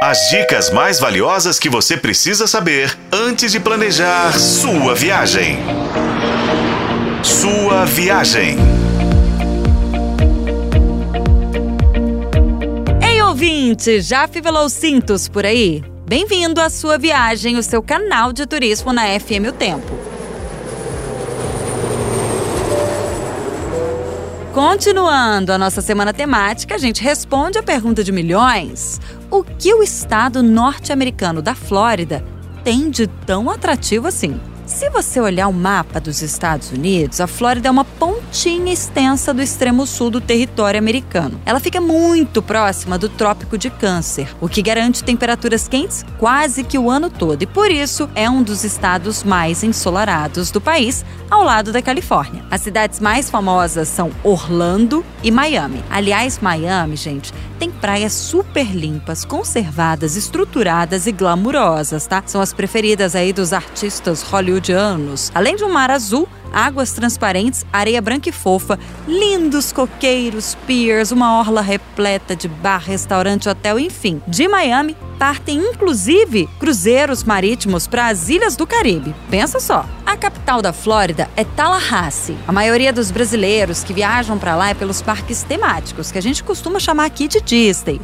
As dicas mais valiosas que você precisa saber antes de planejar sua viagem. Sua viagem. Ei, ouvinte, já fivelou cintos por aí? Bem-vindo à sua viagem, o seu canal de turismo na FM O Tempo. Continuando a nossa semana temática, a gente responde a pergunta de milhões: o que o estado norte-americano da Flórida tem de tão atrativo assim? Se você olhar o mapa dos Estados Unidos, a Flórida é uma pontinha extensa do extremo sul do território americano. Ela fica muito próxima do Trópico de Câncer, o que garante temperaturas quentes quase que o ano todo, e por isso é um dos estados mais ensolarados do país, ao lado da Califórnia. As cidades mais famosas são Orlando e Miami. Aliás, Miami, gente, tem praias super limpas, conservadas, estruturadas e glamurosas, tá? São as preferidas aí dos artistas hollywoodianos. Além de um mar azul, águas transparentes, areia branca e fofa, lindos coqueiros, piers, uma orla repleta de bar, restaurante, hotel, enfim. De Miami, partem inclusive cruzeiros marítimos para as ilhas do Caribe. Pensa só. A capital da Flórida é Tallahassee. A maioria dos brasileiros que viajam para lá é pelos parques temáticos, que a gente costuma chamar aqui de Disney.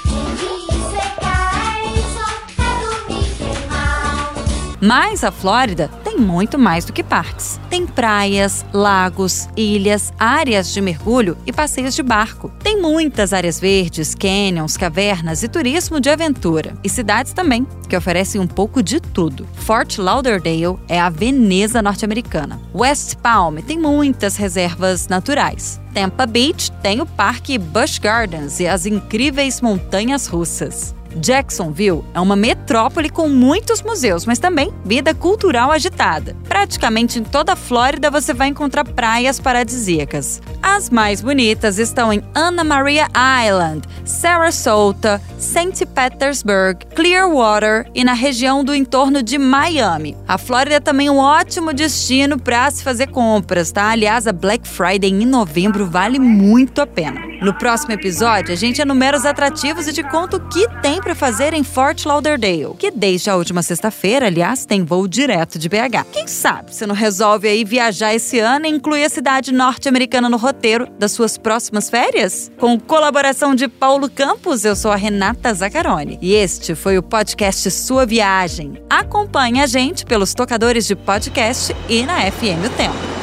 Mas a Flórida tem muito mais do que parques. Tem praias, lagos, ilhas, áreas de mergulho e passeios de barco. Tem muitas áreas verdes, canyons, cavernas e turismo de aventura. E cidades também, que oferecem um pouco de tudo. Fort Lauderdale é a Veneza norte-americana. West Palm tem muitas reservas naturais. Tampa Beach tem o Parque Busch Gardens e as incríveis montanhas russas. Jacksonville é uma metrópole com muitos museus, mas também vida cultural agitada. Praticamente em toda a Flórida você vai encontrar praias paradisíacas. As mais bonitas estão em Anna Maria Island, Sarasota, St. Petersburg, Clearwater e na região do entorno de Miami. A Flórida é também um ótimo destino para se fazer compras, tá? Aliás, a Black Friday em novembro vale muito a pena. No próximo episódio, a gente enumera os atrativos e te conta o que tem para fazer em Fort Lauderdale, que desde a última sexta-feira, aliás, tem voo direto de BH. Quem sabe você não resolve aí viajar esse ano e incluir a cidade norte-americana no roteiro das suas próximas férias? Com colaboração de Paulo Campos, eu sou a Renata Zacarone e este foi o podcast Sua Viagem. Acompanhe a gente pelos tocadores de podcast e na FM O Tempo.